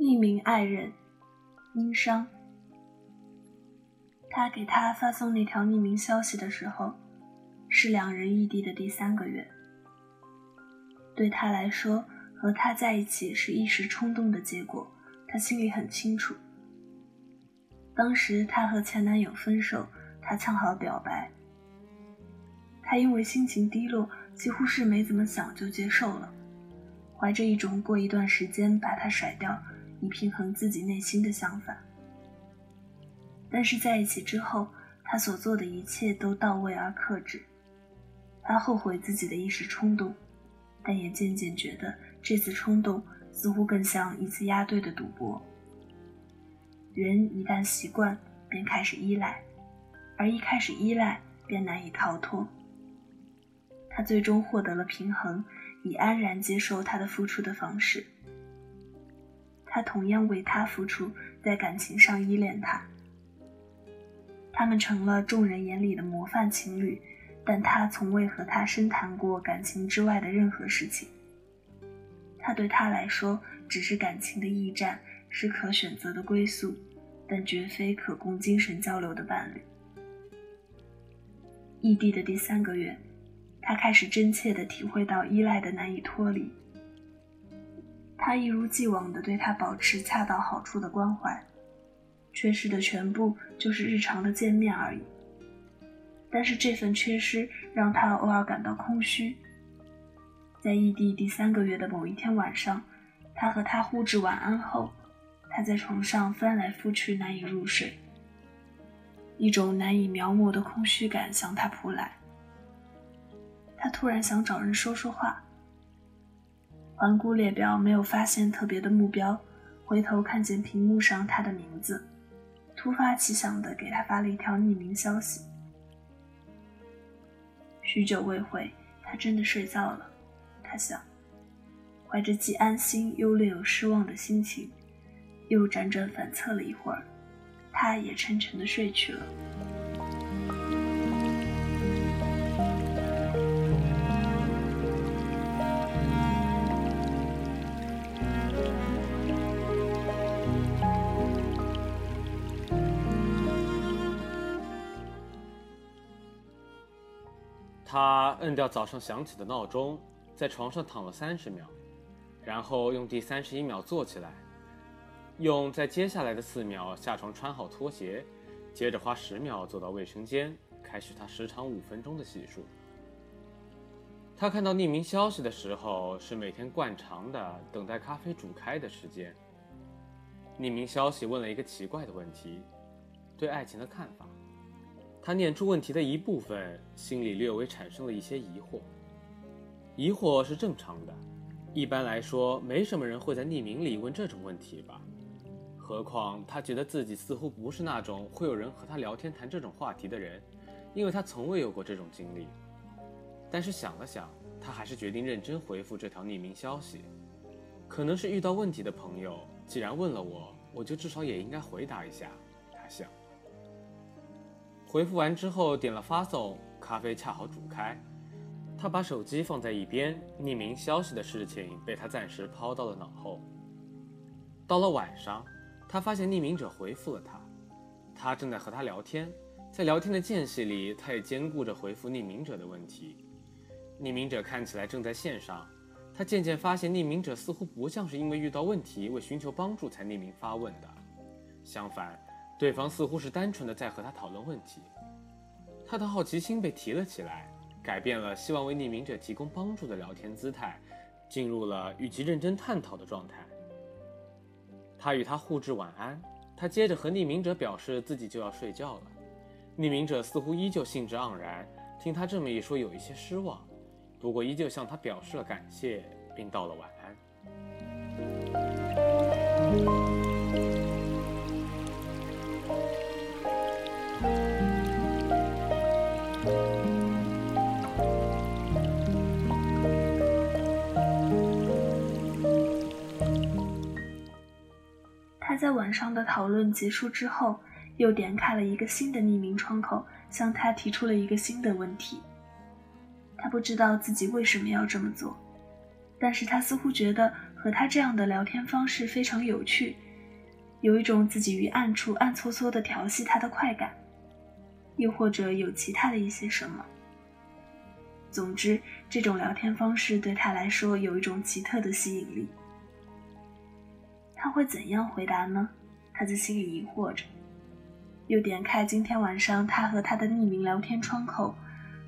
匿名爱人，殷商。他给他发送那条匿名消息的时候，是两人异地的第三个月。对他来说，和他在一起是一时冲动的结果，他心里很清楚。当时他和前男友分手，他恰好表白。他因为心情低落，几乎是没怎么想就接受了，怀着一种过一段时间把他甩掉，以平衡自己内心的想法。但是在一起之后，他所做的一切都到位而克制。他后悔自己的一时冲动，但也渐渐觉得这次冲动似乎更像一次押对的赌博。人一旦习惯，便开始依赖，而一开始依赖，便难以逃脱。他最终获得了平衡，以安然接受他的付出的方式。他同样为他付出，在感情上依恋他。他们成了众人眼里的模范情侣，但他从未和他深谈过感情之外的任何事情。他对他来说，只是感情的驿站，是可选择的归宿。但绝非可供精神交流的伴侣。异地的第三个月，他开始真切地体会到依赖的难以脱离。他一如既往地对他保持恰到好处的关怀，缺失的全部就是日常的见面而已。但是这份缺失让他偶尔感到空虚。在异地第三个月的某一天晚上，他和他互致晚安后。他在床上翻来覆去，难以入睡。一种难以描摹的空虚感向他扑来。他突然想找人说说话。环顾列表，没有发现特别的目标。回头看见屏幕上他的名字，突发奇想的给他发了一条匿名消息。许久未回，他真的睡觉了。他想，怀着既安心又略有失望的心情。又辗转反侧了一会儿，他也沉沉的睡去了。他摁掉早上响起的闹钟，在床上躺了三十秒，然后用第三十一秒坐起来。用在接下来的四秒下床穿好拖鞋，接着花十秒走到卫生间，开始他时长五分钟的洗漱。他看到匿名消息的时候是每天惯常的等待咖啡煮开的时间。匿名消息问了一个奇怪的问题：对爱情的看法。他念出问题的一部分，心里略微产生了一些疑惑。疑惑是正常的，一般来说，没什么人会在匿名里问这种问题吧。何况他觉得自己似乎不是那种会有人和他聊天谈这种话题的人，因为他从未有过这种经历。但是想了想，他还是决定认真回复这条匿名消息。可能是遇到问题的朋友，既然问了我，我就至少也应该回答一下。他想。回复完之后，点了发送，咖啡恰好煮开。他把手机放在一边，匿名消息的事情被他暂时抛到了脑后。到了晚上。他发现匿名者回复了他，他正在和他聊天，在聊天的间隙里，他也兼顾着回复匿名者的问题。匿名者看起来正在线上，他渐渐发现匿名者似乎不像是因为遇到问题为寻求帮助才匿名发问的，相反，对方似乎是单纯的在和他讨论问题。他的好奇心被提了起来，改变了希望为匿名者提供帮助的聊天姿态，进入了与其认真探讨的状态。他与他互致晚安，他接着和匿名者表示自己就要睡觉了。匿名者似乎依旧兴致盎然，听他这么一说，有一些失望，不过依旧向他表示了感谢，并道了晚安。在晚上的讨论结束之后，又点开了一个新的匿名窗口，向他提出了一个新的问题。他不知道自己为什么要这么做，但是他似乎觉得和他这样的聊天方式非常有趣，有一种自己于暗处暗搓搓的调戏他的快感，又或者有其他的一些什么。总之，这种聊天方式对他来说有一种奇特的吸引力。他会怎样回答呢？他在心里疑惑着，又点开今天晚上他和他的匿名聊天窗口，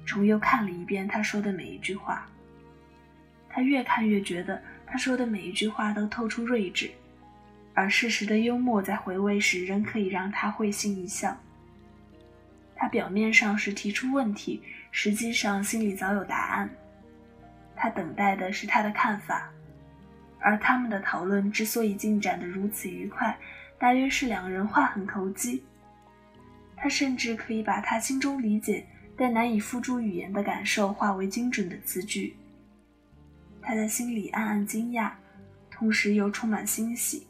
重又看了一遍他说的每一句话。他越看越觉得他说的每一句话都透出睿智，而适时的幽默在回味时仍可以让他会心一笑。他表面上是提出问题，实际上心里早有答案。他等待的是他的看法。而他们的讨论之所以进展得如此愉快，大约是两人话很投机。他甚至可以把他心中理解但难以付诸语言的感受化为精准的词句。他在心里暗暗惊讶，同时又充满欣喜。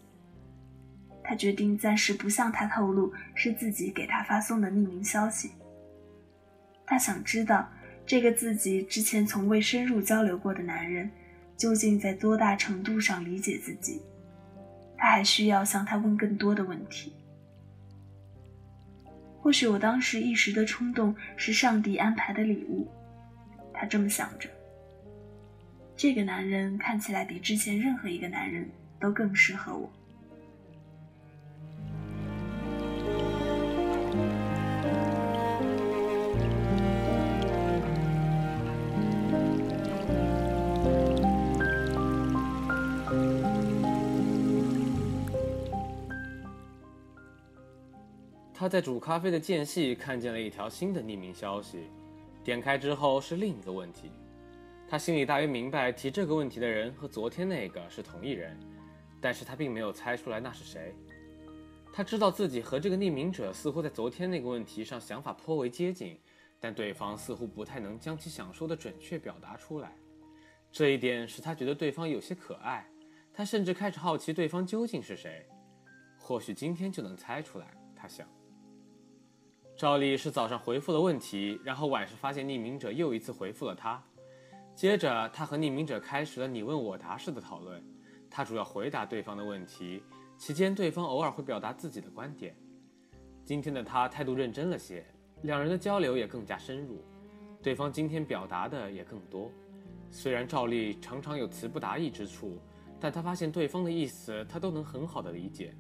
他决定暂时不向他透露是自己给他发送的匿名消息。他想知道这个自己之前从未深入交流过的男人。究竟在多大程度上理解自己？他还需要向他问更多的问题。或许我当时一时的冲动是上帝安排的礼物，他这么想着。这个男人看起来比之前任何一个男人都更适合我。他在煮咖啡的间隙看见了一条新的匿名消息，点开之后是另一个问题。他心里大约明白提这个问题的人和昨天那个是同一人，但是他并没有猜出来那是谁。他知道自己和这个匿名者似乎在昨天那个问题上想法颇为接近，但对方似乎不太能将其想说的准确表达出来。这一点使他觉得对方有些可爱，他甚至开始好奇对方究竟是谁。或许今天就能猜出来，他想。照例是早上回复了问题，然后晚上发现匿名者又一次回复了他。接着，他和匿名者开始了你问我答式的讨论。他主要回答对方的问题，期间对方偶尔会表达自己的观点。今天的他态度认真了些，两人的交流也更加深入。对方今天表达的也更多。虽然照例常常有词不达意之处，但他发现对方的意思他都能很好的理解，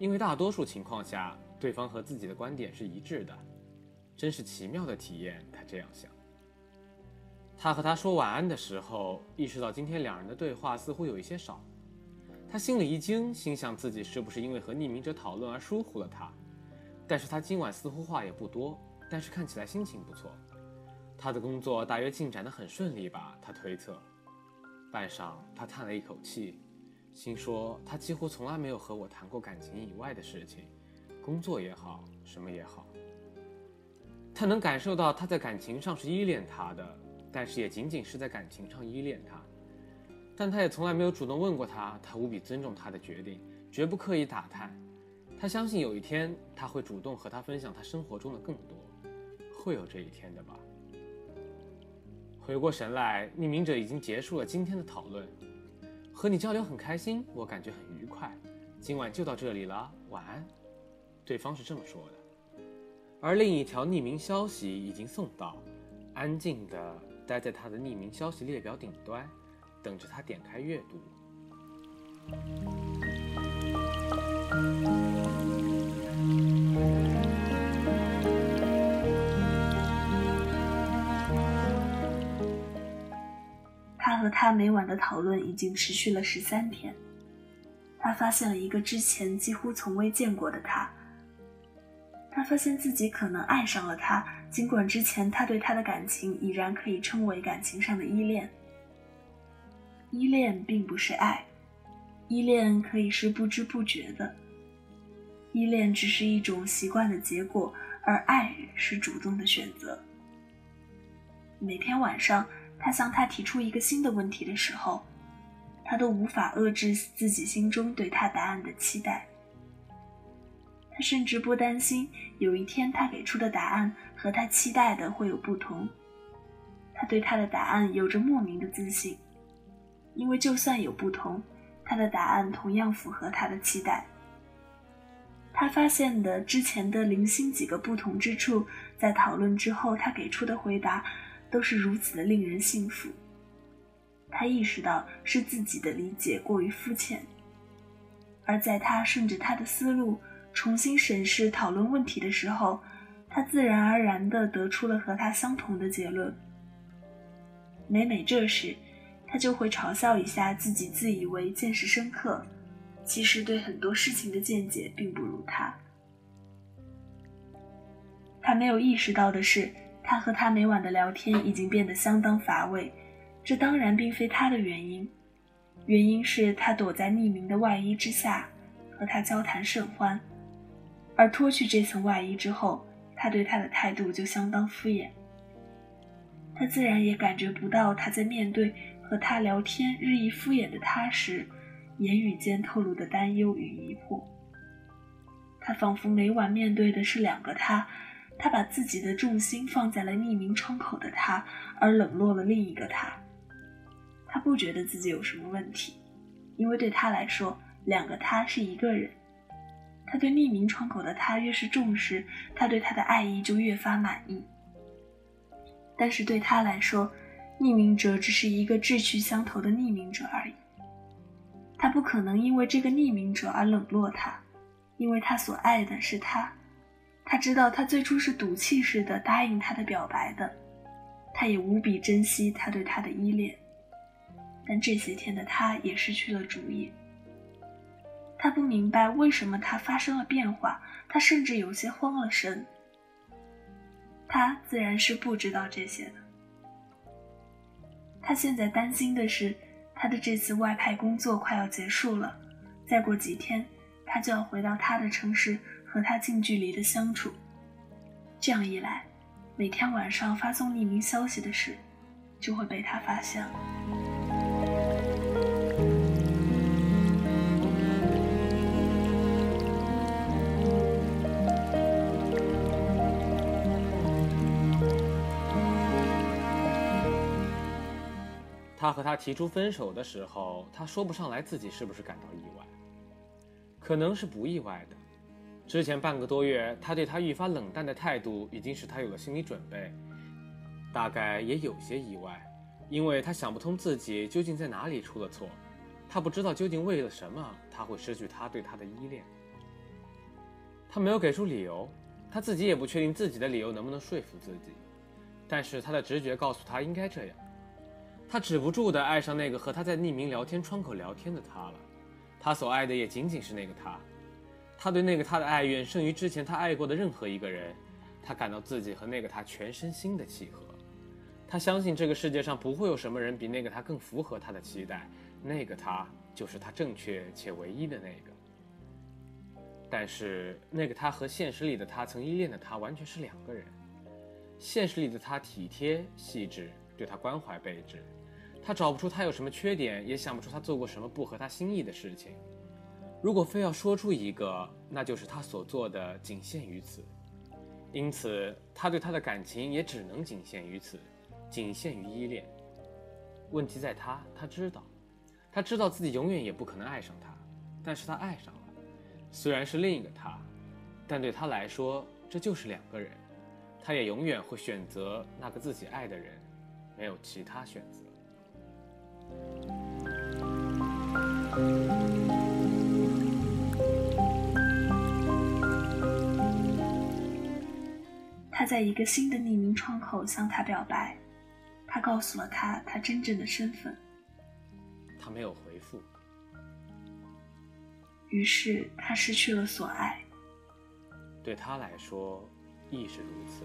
因为大多数情况下。对方和自己的观点是一致的，真是奇妙的体验。他这样想。他和他说晚安的时候，意识到今天两人的对话似乎有一些少。他心里一惊，心想自己是不是因为和匿名者讨论而疏忽了他。但是他今晚似乎话也不多，但是看起来心情不错。他的工作大约进展得很顺利吧？他推测。半晌，他叹了一口气，心说他几乎从来没有和我谈过感情以外的事情。工作也好，什么也好，他能感受到他在感情上是依恋他的，但是也仅仅是在感情上依恋他。但他也从来没有主动问过他，他无比尊重他的决定，绝不刻意打探。他相信有一天他会主动和他分享他生活中的更多，会有这一天的吧。回过神来，匿名者已经结束了今天的讨论，和你交流很开心，我感觉很愉快。今晚就到这里了，晚安。对方是这么说的，而另一条匿名消息已经送到，安静的待在他的匿名消息列表顶端，等着他点开阅读。他和他每晚的讨论已经持续了十三天，他发现了一个之前几乎从未见过的他。他发现自己可能爱上了他，尽管之前他对他的感情已然可以称为感情上的依恋。依恋并不是爱，依恋可以是不知不觉的，依恋只是一种习惯的结果，而爱是主动的选择。每天晚上，他向他提出一个新的问题的时候，他都无法遏制自己心中对他答案的期待。他甚至不担心有一天他给出的答案和他期待的会有不同。他对他的答案有着莫名的自信，因为就算有不同，他的答案同样符合他的期待。他发现的之前的零星几个不同之处，在讨论之后，他给出的回答都是如此的令人信服。他意识到是自己的理解过于肤浅，而在他顺着他的思路重新审视讨论问题的时候，他自然而然地得出了和他相同的结论。每每这时，他就会嘲笑一下自己，自以为见识深刻。其实对很多事情的见解并不如他。他没有意识到的是，他和他每晚的聊天已经变得相当乏味。这当然并非他的原因，原因是他躲在匿名的外衣之下和他交谈甚欢，而脱去这层外衣之后，他对他的态度就相当敷衍。他自然也感觉不到他在面对和他聊天日益敷衍的他时。言语间透露的担忧与疑惑，他仿佛每晚面对的是两个他，他把自己的重心放在了匿名窗口的他，而冷落了另一个他。他不觉得自己有什么问题，因为对他来说，两个他是一个人。他对匿名窗口的他越是重视，他对他的爱意就越发满意。但是对他来说，匿名者只是一个志趣相投的匿名者而已。他不可能因为这个匿名者而冷落他，因为他所爱的是他。他知道他最初是赌气似的答应他的表白的，他也无比珍惜他对他的依恋。但这些天的他也失去了主意。他不明白为什么他发生了变化，他甚至有些慌了神。他自然是不知道这些的。他现在担心的是。他的这次外派工作快要结束了，再过几天，他就要回到他的城市和他近距离的相处。这样一来，每天晚上发送匿名消息的事，就会被他发现了。他和他提出分手的时候，他说不上来自己是不是感到意外，可能是不意外的。之前半个多月，他对他愈发冷淡的态度已经使他有了心理准备，大概也有些意外，因为他想不通自己究竟在哪里出了错，他不知道究竟为了什么他会失去他对他的依恋。他没有给出理由，他自己也不确定自己的理由能不能说服自己，但是他的直觉告诉他应该这样。他止不住地爱上那个和他在匿名聊天窗口聊天的他了，他所爱的也仅仅是那个他，他对那个他的爱远胜于之前他爱过的任何一个人，他感到自己和那个他全身心的契合，他相信这个世界上不会有什么人比那个他更符合他的期待，那个他就是他正确且唯一的那个。但是那个他和现实里的他曾依恋的他完全是两个人，现实里的他体贴细致，对他关怀备至。他找不出他有什么缺点，也想不出他做过什么不合他心意的事情。如果非要说出一个，那就是他所做的仅限于此。因此，他对他的感情也只能仅限于此，仅限于依恋。问题在他，他知道，他知道自己永远也不可能爱上他，但是他爱上了，虽然是另一个他，但对他来说，这就是两个人。他也永远会选择那个自己爱的人，没有其他选择。他在一个新的匿名窗口向他表白，他告诉了他他真正的身份。他没有回复，于是他失去了所爱。对他来说，亦是如此。